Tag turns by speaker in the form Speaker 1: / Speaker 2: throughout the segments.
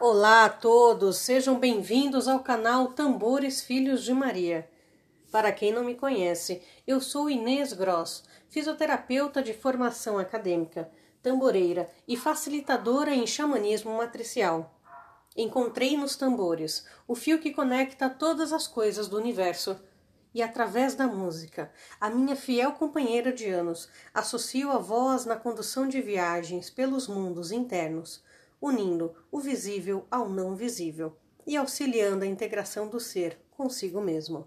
Speaker 1: Olá a todos, sejam bem-vindos ao canal Tambores Filhos de Maria. Para quem não me conhece, eu sou Inês Gross, fisioterapeuta de formação acadêmica, tamboreira e facilitadora em xamanismo matricial. Encontrei nos tambores o fio que conecta todas as coisas do universo. E através da música, a minha fiel companheira de anos, associo a voz na condução de viagens pelos mundos internos unindo o visível ao não visível e auxiliando a integração do ser consigo mesmo.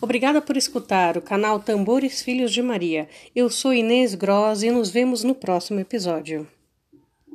Speaker 1: Obrigada por escutar o canal Tambores Filhos de Maria. Eu sou Inês Gross e nos vemos no próximo episódio.